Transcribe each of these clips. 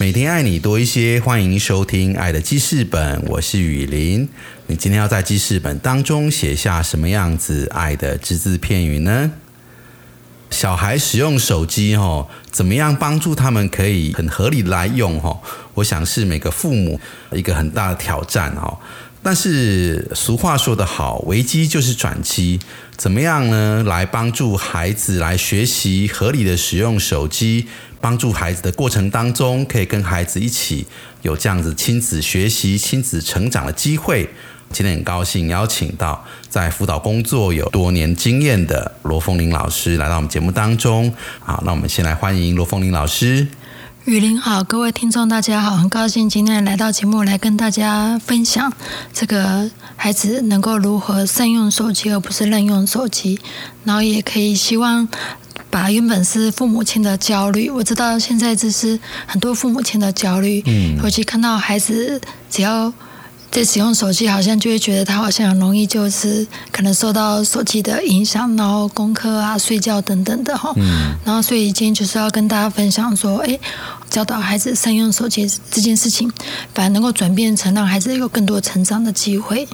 每天爱你多一些，欢迎收听《爱的记事本》，我是雨林。你今天要在记事本当中写下什么样子爱的只字片语呢？小孩使用手机，哈，怎么样帮助他们可以很合理来用，哈？我想是每个父母一个很大的挑战，哈。但是俗话说得好，危机就是转机。怎么样呢？来帮助孩子来学习合理的使用手机，帮助孩子的过程当中，可以跟孩子一起有这样子亲子学习、亲子成长的机会。今天很高兴邀请到在辅导工作有多年经验的罗凤玲老师来到我们节目当中。好，那我们先来欢迎罗凤玲老师。雨林好，各位听众大家好，很高兴今天来到节目来跟大家分享这个孩子能够如何善用手机，而不是滥用手机，然后也可以希望把原本是父母亲的焦虑，我知道现在这是很多父母亲的焦虑，嗯，尤其看到孩子只要。在使用手机，好像就会觉得他好像很容易，就是可能受到手机的影响，然后功课啊、睡觉等等的哈。嗯。然后，所以今天就是要跟大家分享说，哎，教导孩子善用手机这件事情，反而能够转变成让孩子有更多成长的机会。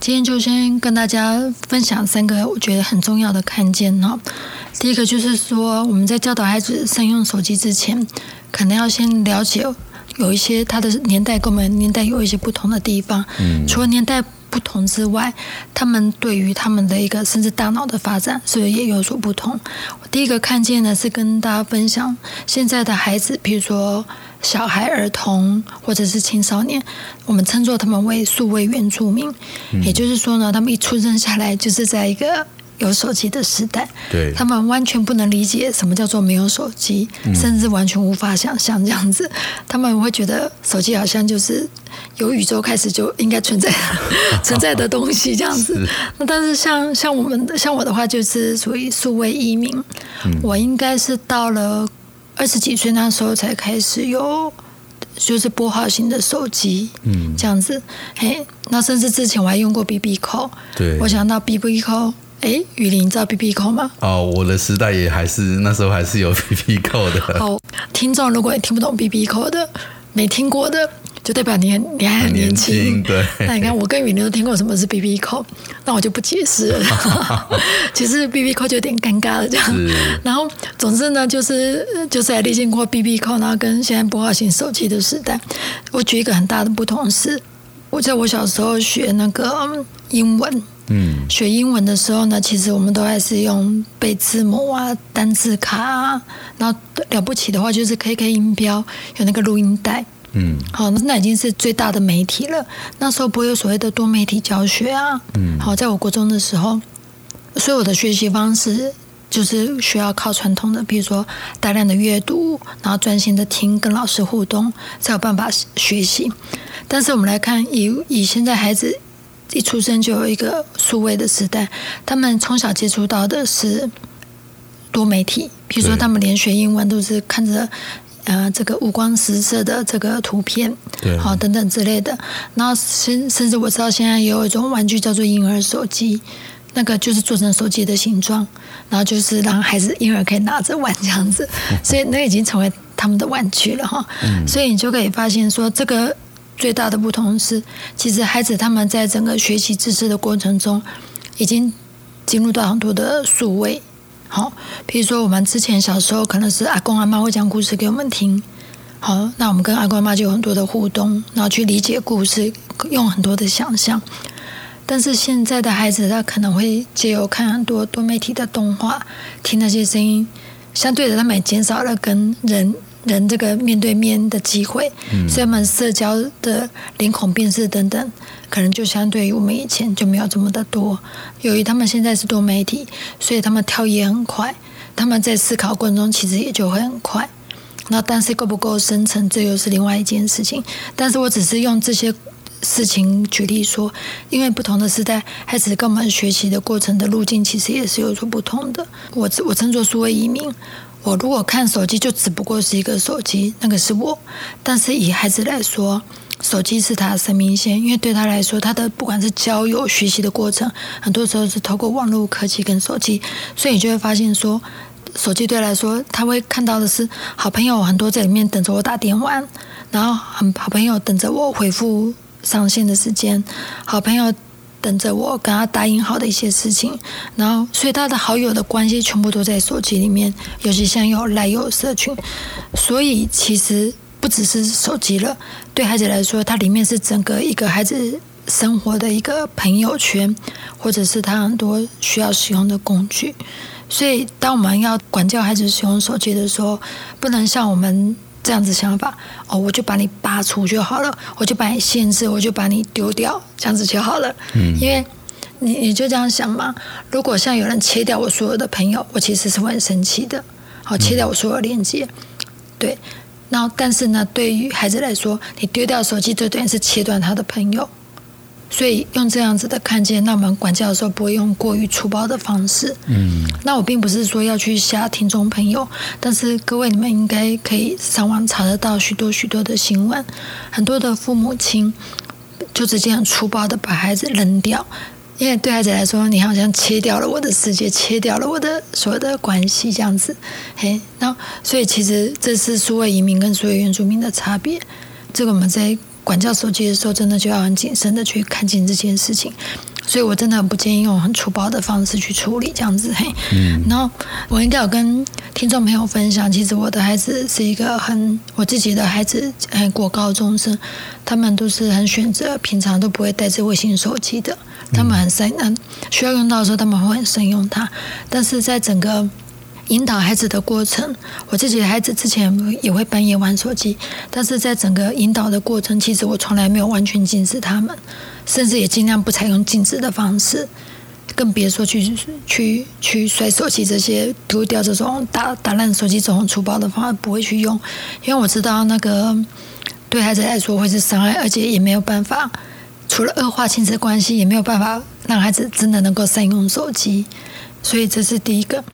今天就先跟大家分享三个我觉得很重要的看见哈。第一个就是说，我们在教导孩子善用手机之前，可能要先了解。有一些他的年代跟我们年代有一些不同的地方，除了年代不同之外，他们对于他们的一个甚至大脑的发展，是不是也有所不同？我第一个看见的是跟大家分享，现在的孩子，比如说小孩、儿童或者是青少年，我们称作他们为数位原住民，也就是说呢，他们一出生下来就是在一个。有手机的时代，对，他们完全不能理解什么叫做没有手机，甚至完全无法想象这样子。他们会觉得手机好像就是由宇宙开始就应该存在 存在的东西这样子。那但是像像我们的像我的话，就是属于数位移民。我应该是到了二十几岁那时候才开始有，就是拨号型的手机，嗯，这样子。嘿，那甚至之前我还用过 BB 扣，对，我想到 BB 扣。哎，雨林，你知道 B B 扣吗？哦，我的时代也还是那时候还是有 B B 扣的。好，听众如果听不懂 B B 扣的，没听过的，就代表你你还很年轻。对。那你看，我跟雨林都听过什么是 B B 扣，那我就不解释了。其实 B B 扣就有点尴尬了，这样。然后，总之呢，就是就是历经过 B B 扣，然后跟现在拨号型手机的时代，我举一个很大的不同是，我在我小时候学那个英文。嗯，学英文的时候呢，其实我们都还是用背字母啊、单字卡啊，然后了不起的话就是 KK 音标，有那个录音带。嗯，好，那已经是最大的媒体了。那时候不会有所谓的多媒体教学啊。嗯，好，在我国中的时候，所有的学习方式就是需要靠传统的，比如说大量的阅读，然后专心的听，跟老师互动，才有办法学习。但是我们来看，以以现在孩子。一出生就有一个数位的时代，他们从小接触到的是多媒体，比如说他们连学英文都是看着呃这个五光十色的这个图片，好等等之类的。然后甚甚至我知道现在也有一种玩具叫做婴儿手机，那个就是做成手机的形状，然后就是让孩子婴儿可以拿着玩这样子，所以那已经成为他们的玩具了哈。所以你就可以发现说这个。最大的不同是，其实孩子他们在整个学习知识的过程中，已经进入到很多的数位。好，比如说我们之前小时候可能是阿公阿妈会讲故事给我们听，好，那我们跟阿公阿妈就有很多的互动，然后去理解故事，用很多的想象。但是现在的孩子，他可能会借由看很多多媒体的动画，听那些声音，相对的，他们也减少了跟人。人这个面对面的机会，所以我们社交的脸孔辨识等等，可能就相对于我们以前就没有这么的多。由于他们现在是多媒体，所以他们跳也很快，他们在思考过程中其实也就会很快。那但是够不够深层，这又是另外一件事情。但是我只是用这些事情举例说，因为不同的时代，孩子跟我们学习的过程的路径其实也是有所不同的。我我称作数位移民，我如果看手机就只不过是一个手机，那个是我。但是以孩子来说，手机是他的生命线，因为对他来说，他的不管是交友、学习的过程，很多时候是透过网络科技跟手机，所以你就会发现说，手机对他来说，他会看到的是好朋友很多在里面等着我打电话，然后很好朋友等着我回复。上线的时间，好朋友等着我跟他答应好的一些事情，然后所以他的好友的关系全部都在手机里面，尤其像有来有社群，所以其实不只是手机了，对孩子来说，它里面是整个一个孩子生活的一个朋友圈，或者是他很多需要使用的工具。所以当我们要管教孩子使用手机的时候，不能像我们。这样子想法哦，我就把你拔除就好了，我就把你限制，我就把你丢掉，这样子就好了。嗯，因为你你就这样想嘛。如果像有人切掉我所有的朋友，我其实是会很生气的。好，切掉我所有链接，对。然后，但是呢，对于孩子来说，你丢掉手机，就等于是切断他的朋友。所以用这样子的看见，那我们管教的时候不会用过于粗暴的方式。嗯，那我并不是说要去吓听众朋友，但是各位你们应该可以上网查得到许多许多的新闻，很多的父母亲就直接很粗暴的把孩子扔掉，因为对孩子来说，你好像切掉了我的世界，切掉了我的所有的关系这样子。嘿，那所以其实这是数位移民跟数位原住民的差别，这个我们在。管教手机的时候，真的就要很谨慎的去看清这件事情，所以我真的很不建议用很粗暴的方式去处理这样子。嘿，嗯，然后我应该有跟听众朋友分享，其实我的孩子是一个很我自己的孩子，哎，国高中生，他们都是很选择，平常都不会带智慧型手机的，他们很善，嗯，需要用到的时候，他们会很善用它，但是在整个。引导孩子的过程，我自己的孩子之前也会半夜玩手机，但是在整个引导的过程，其实我从来没有完全禁止他们，甚至也尽量不采用禁止的方式，更别说去去去摔手机这些丢掉这种打打烂手机这种粗暴的方法不会去用，因为我知道那个对孩子来说会是伤害，而且也没有办法，除了恶化亲子关系，也没有办法让孩子真的能够善用手机，所以这是第一个。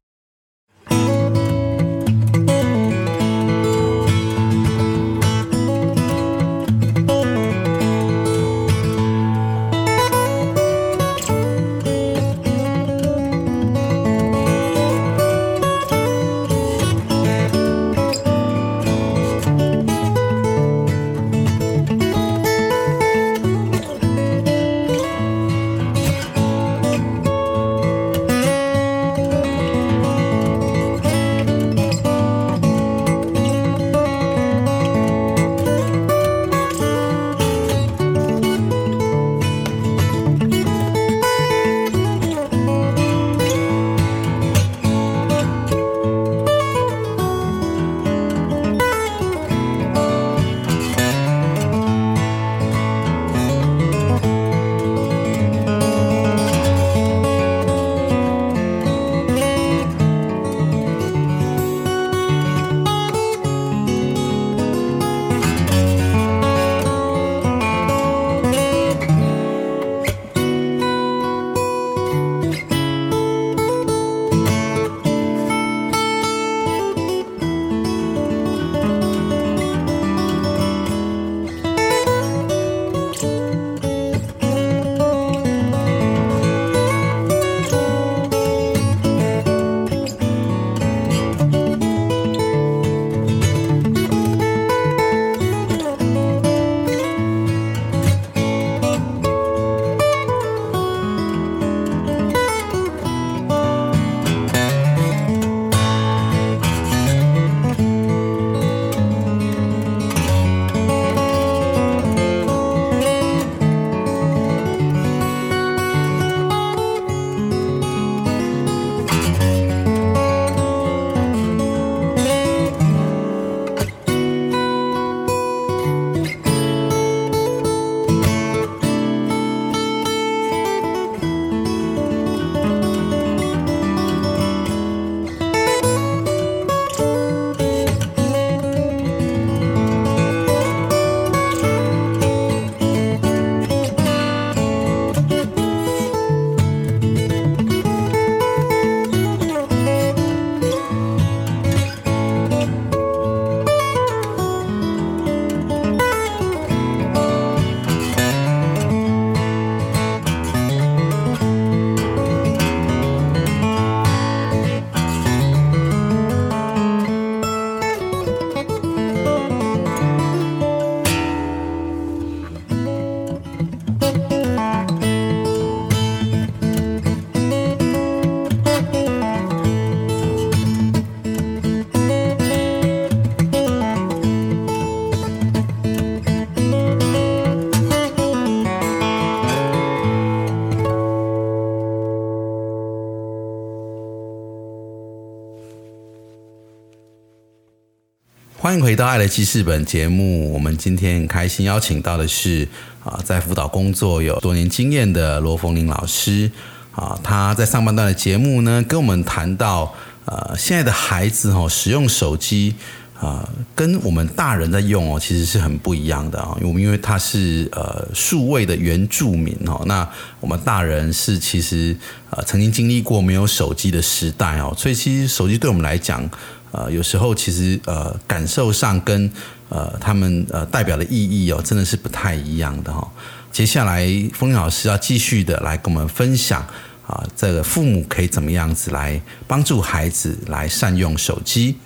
欢迎回到《爱的记事本》节目。我们今天很开心邀请到的是啊，在辅导工作有多年经验的罗凤玲老师啊。他在上半段的节目呢，跟我们谈到呃，现在的孩子哦，使用手机啊，跟我们大人在用哦，其实是很不一样的啊。因为我们因为他是呃数位的原住民哦，那我们大人是其实呃曾经经历过没有手机的时代哦，所以其实手机对我们来讲。呃，有时候其实呃，感受上跟呃他们呃代表的意义哦，真的是不太一样的哈。接下来，风老师要继续的来跟我们分享啊，这个父母可以怎么样子来帮助孩子来善用手机。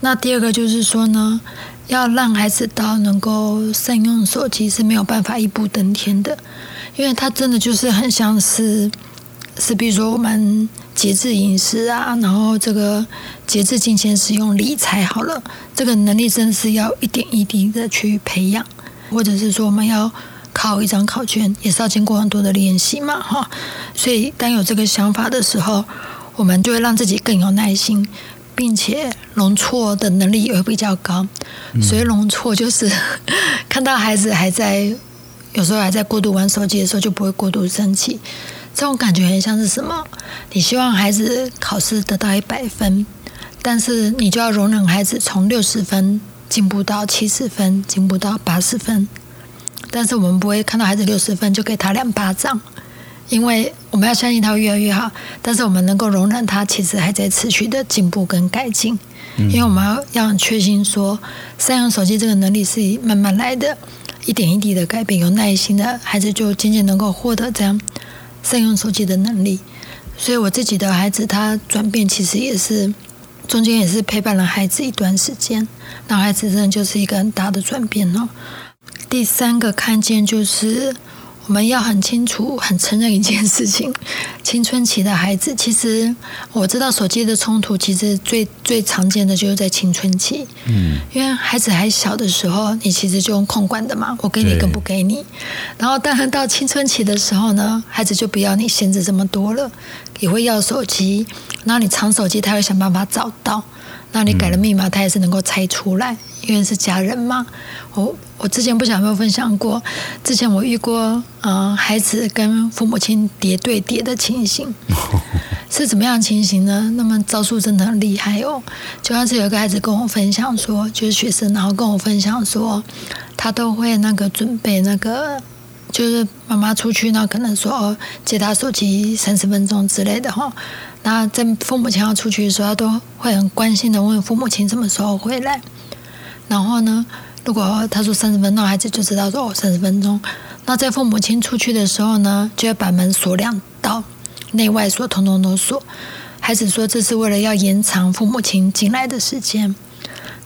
那第二个就是说呢，要让孩子到能够善用手机是没有办法一步登天的，因为他真的就是很像是。是，比如说我们节制饮食啊，然后这个节制金钱使用理财好了，这个能力真的是要一点一滴的去培养，或者是说我们要考一张考卷，也是要经过很多的练习嘛，哈。所以当有这个想法的时候，我们就会让自己更有耐心，并且容错的能力也会比较高。所以容错就是 看到孩子还在有时候还在过度玩手机的时候，就不会过度生气。这种感觉很像是什么？你希望孩子考试得到一百分，但是你就要容忍孩子从六十分进步到七十分，进步到八十分。但是我们不会看到孩子六十分就给他两巴掌，因为我们要相信他会越来越好。但是我们能够容忍他其实还在持续的进步跟改进，因为我们要要很确信说，善用手机这个能力是慢慢来的，一点一滴的改变，有耐心的孩子就渐渐能够获得这样。善用手机的能力，所以我自己的孩子他转变其实也是中间也是陪伴了孩子一段时间，那孩子真的就是一个很大的转变哦。第三个看见就是。我们要很清楚、很承认一件事情：青春期的孩子，其实我知道手机的冲突，其实最最常见的就是在青春期。嗯，因为孩子还小的时候，你其实就用控管的嘛，我给你跟不给你。然后，当然到青春期的时候呢，孩子就不要你限制这么多了，也会要手机。然后你藏手机，他会想办法找到。那你改了密码，他也是能够猜出来，因为是家人嘛。我我之前不想没有分享过，之前我遇过，嗯，孩子跟父母亲叠对叠的情形，是怎么样情形呢？那么招数真的很厉害哦。就像是有一个孩子跟我分享说，就是学生，然后跟我分享说，他都会那个准备那个，就是妈妈出去，那可能说接他手机三十分钟之类的哈。那在父母亲要出去的时候，他都会很关心的问父母亲什么时候回来。然后呢，如果他说三十分钟，孩子就知道说哦三十分钟。那在父母亲出去的时候呢，就会把门锁两道，内外锁通通都锁。孩子说这是为了要延长父母亲进来的时间。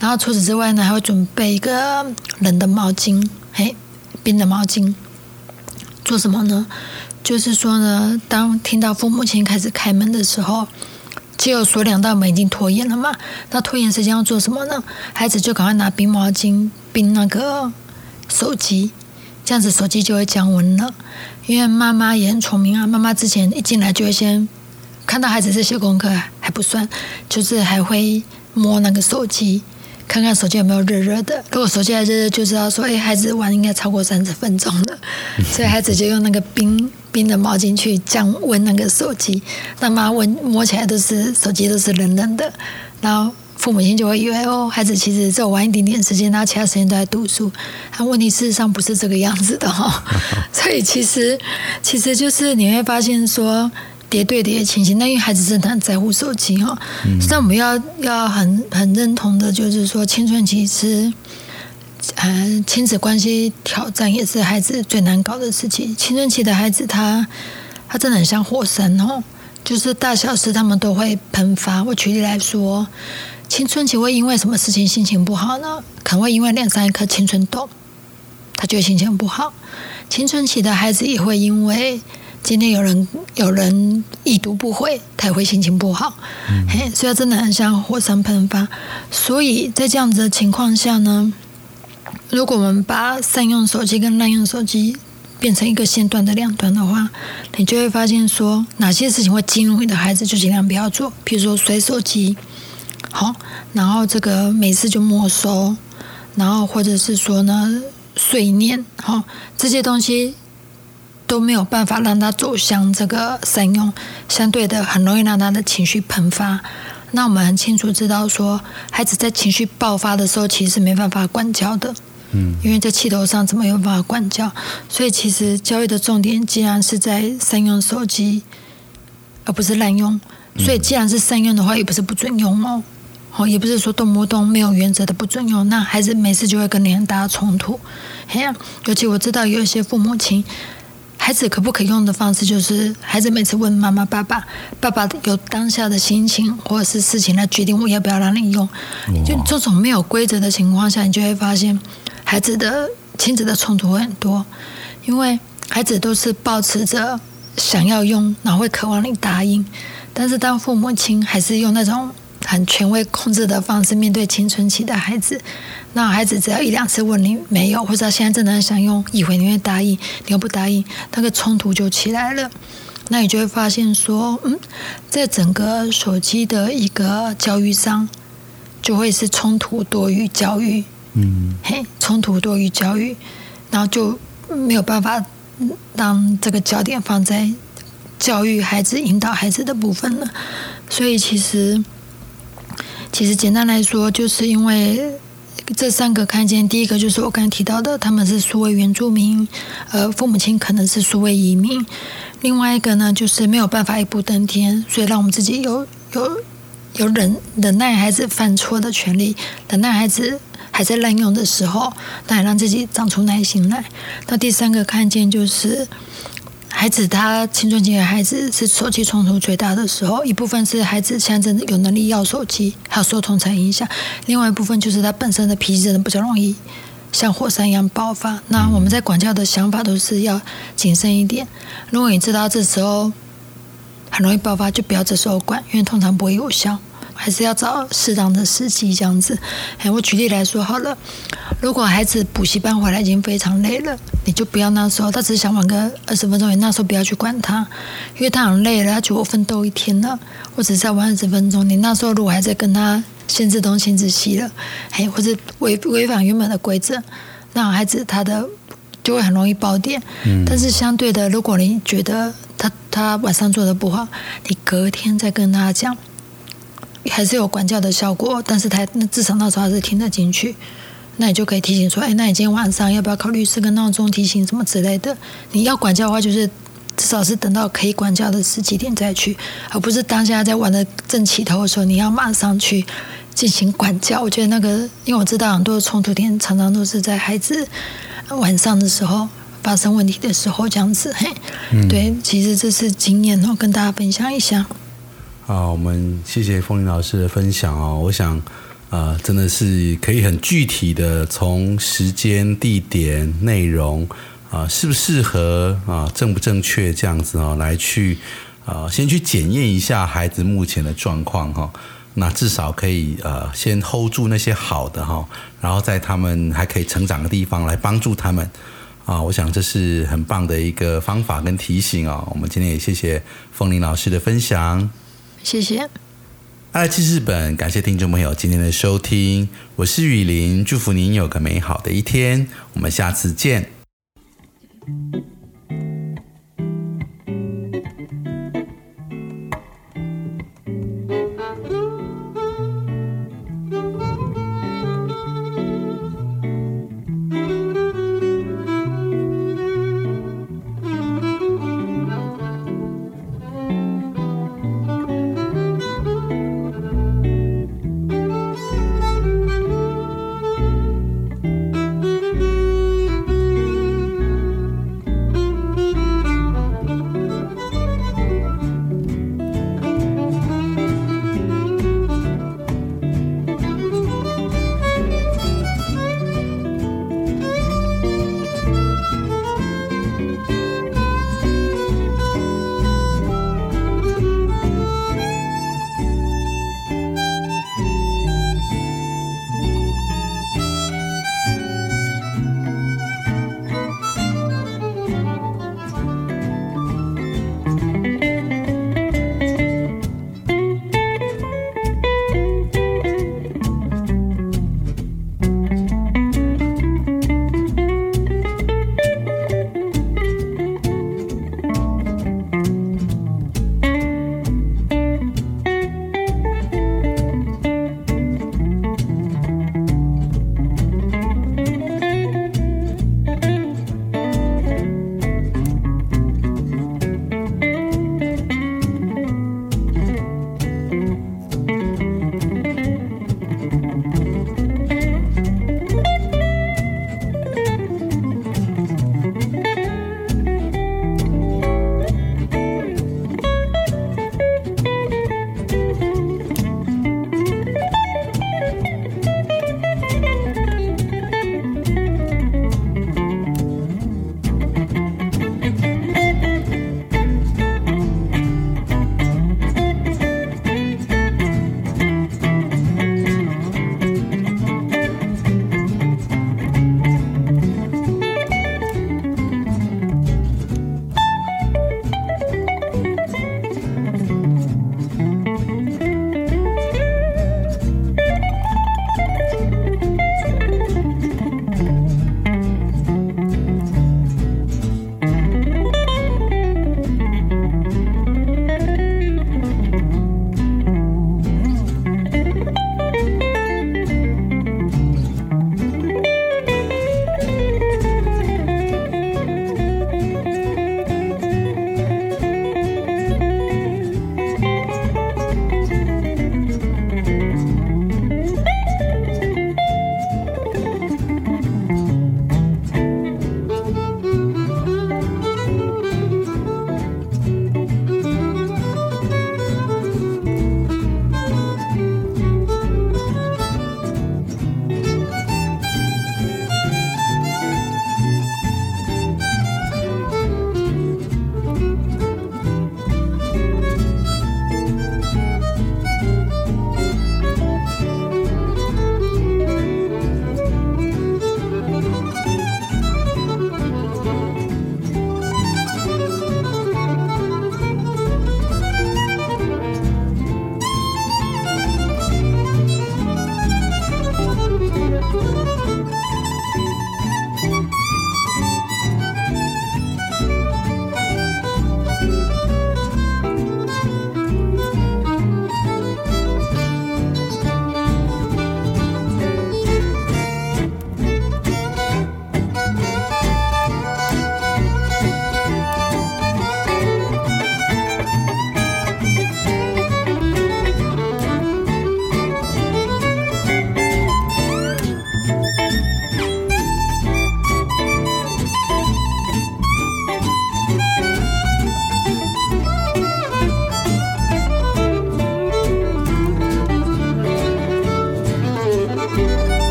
然后除此之外呢，还会准备一个冷的毛巾，嘿，冰的毛巾，做什么呢？就是说呢，当听到父母亲开始开门的时候，只有锁两道门已经拖延了嘛？那拖延时间要做什么呢？孩子就赶快拿冰毛巾冰那个手机，这样子手机就会降温了。因为妈妈也很聪明啊，妈妈之前一进来就会先看到孩子在写功课还不算，就是还会摸那个手机。看看手机有没有热热的，如果手机还热热，就知道说，哎，孩子玩应该超过三十分钟了，所以孩子就用那个冰冰的毛巾去降温那个手机，那妈温摸起来都是手机都是冷冷的，然后父母亲就会以为哦，孩子其实只有玩一点点时间，然后其他时间都在读书，但问题事实上不是这个样子的哈，所以其实其实就是你会发现说。叠对叠的情形，那因为孩子真的很在乎手机哈。但我们要要很很认同的，就是说青春期是，呃，亲子关系挑战也是孩子最难搞的事情。青春期的孩子，他他真的很像火山哦，就是大小事他们都会喷发。我举例来说，青春期会因为什么事情心情不好呢？可能会因为脸上一颗青春痘，他觉得心情不好。青春期的孩子也会因为。今天有人有人已读不回，他也会心情不好，嘿，所以真的很像火山喷发。所以在这样子的情况下呢，如果我们把善用手机跟滥用手机变成一个线段的两端的话，你就会发现说，哪些事情会激怒你的孩子，就尽量不要做。比如说，摔手机，好，然后这个每次就没收，然后或者是说呢碎念，好这些东西都没有办法让他走向这个善用，相对的很容易让他的情绪喷发。那我们很清楚知道说，孩子在情绪爆发的时候，其实是没办法管教的。嗯，因为在气头上怎么有办法管教？所以其实教育的重点，既然是在善用手机，而不是滥用。所以既然是善用的话，也不是不准用哦。哦，也不是说动不动没有原则的不准用，那孩子每次就会跟你很大的冲突。嘿呀，尤其我知道有一些父母亲。孩子可不可以用的方式，就是孩子每次问妈妈、爸爸，爸爸有当下的心情或者是事情来决定我要不要让你用。就这种没有规则的情况下，你就会发现孩子的亲子的冲突会很多，因为孩子都是保持着想要用，然后会渴望你答应，但是当父母亲还是用那种。很权威控制的方式面对青春期的孩子，那孩子只要一两次问你没有，或者现在真的很想用，以为你会答应，你又不答应，那个冲突就起来了。那你就会发现说，嗯，在整个手机的一个教育上，就会是冲突多于教育，嗯，嘿，冲突多于教育，然后就没有办法让这个焦点放在教育孩子、引导孩子的部分了。所以其实。其实简单来说，就是因为这三个看见，第一个就是我刚才提到的，他们是数位原住民，呃，父母亲可能是数位移民；另外一个呢，就是没有办法一步登天，所以让我们自己有有有忍忍耐孩子犯错的权利，忍耐孩子还在滥用的时候，那也让自己长出耐心来。那第三个看见就是。孩子他青春期的孩子是手机冲突最大的时候，一部分是孩子现在真的有能力要手机，还有受同才影响；另外一部分就是他本身的脾气真的比较容易像火山一样爆发。那我们在管教的想法都是要谨慎一点。如果你知道这时候很容易爆发，就不要这时候管，因为通常不会有效。还是要找适当的时机这样子。哎，我举例来说好了，如果孩子补习班回来已经非常累了，你就不要那时候，他只是想玩个二十分钟，你那时候不要去管他，因为他很累了，他觉得我奋斗一天了，我只是在玩二十分钟，你那时候如果还在跟他限制东限制西了，哎，或者违违反原本的规则，那孩子他的就会很容易爆点。嗯。但是相对的，如果你觉得他他晚上做的不好，你隔天再跟他讲。还是有管教的效果，但是他那至少那时候还是听得进去，那你就可以提醒说，哎，那你今天晚上要不要考虑设个闹钟提醒什么之类的？你要管教的话，就是至少是等到可以管教的十几点再去，而不是当下在玩的正起头的时候，你要马上去进行管教。我觉得那个，因为我知道很多的冲突点常常都是在孩子晚上的时候发生问题的时候这样子。嘿，对，其实这是经验哦，跟大家分享一下。啊，我们谢谢风铃老师的分享哦。我想，呃，真的是可以很具体的从时间、地点、内容啊，适不适合啊，正不正确这样子哦，来去啊，先去检验一下孩子目前的状况哈。那至少可以呃，先 hold 住那些好的哈，然后在他们还可以成长的地方来帮助他们啊。我想这是很棒的一个方法跟提醒哦。我们今天也谢谢风铃老师的分享。谢谢，爱去日本，感谢听众朋友今天的收听，我是雨林，祝福您有个美好的一天，我们下次见。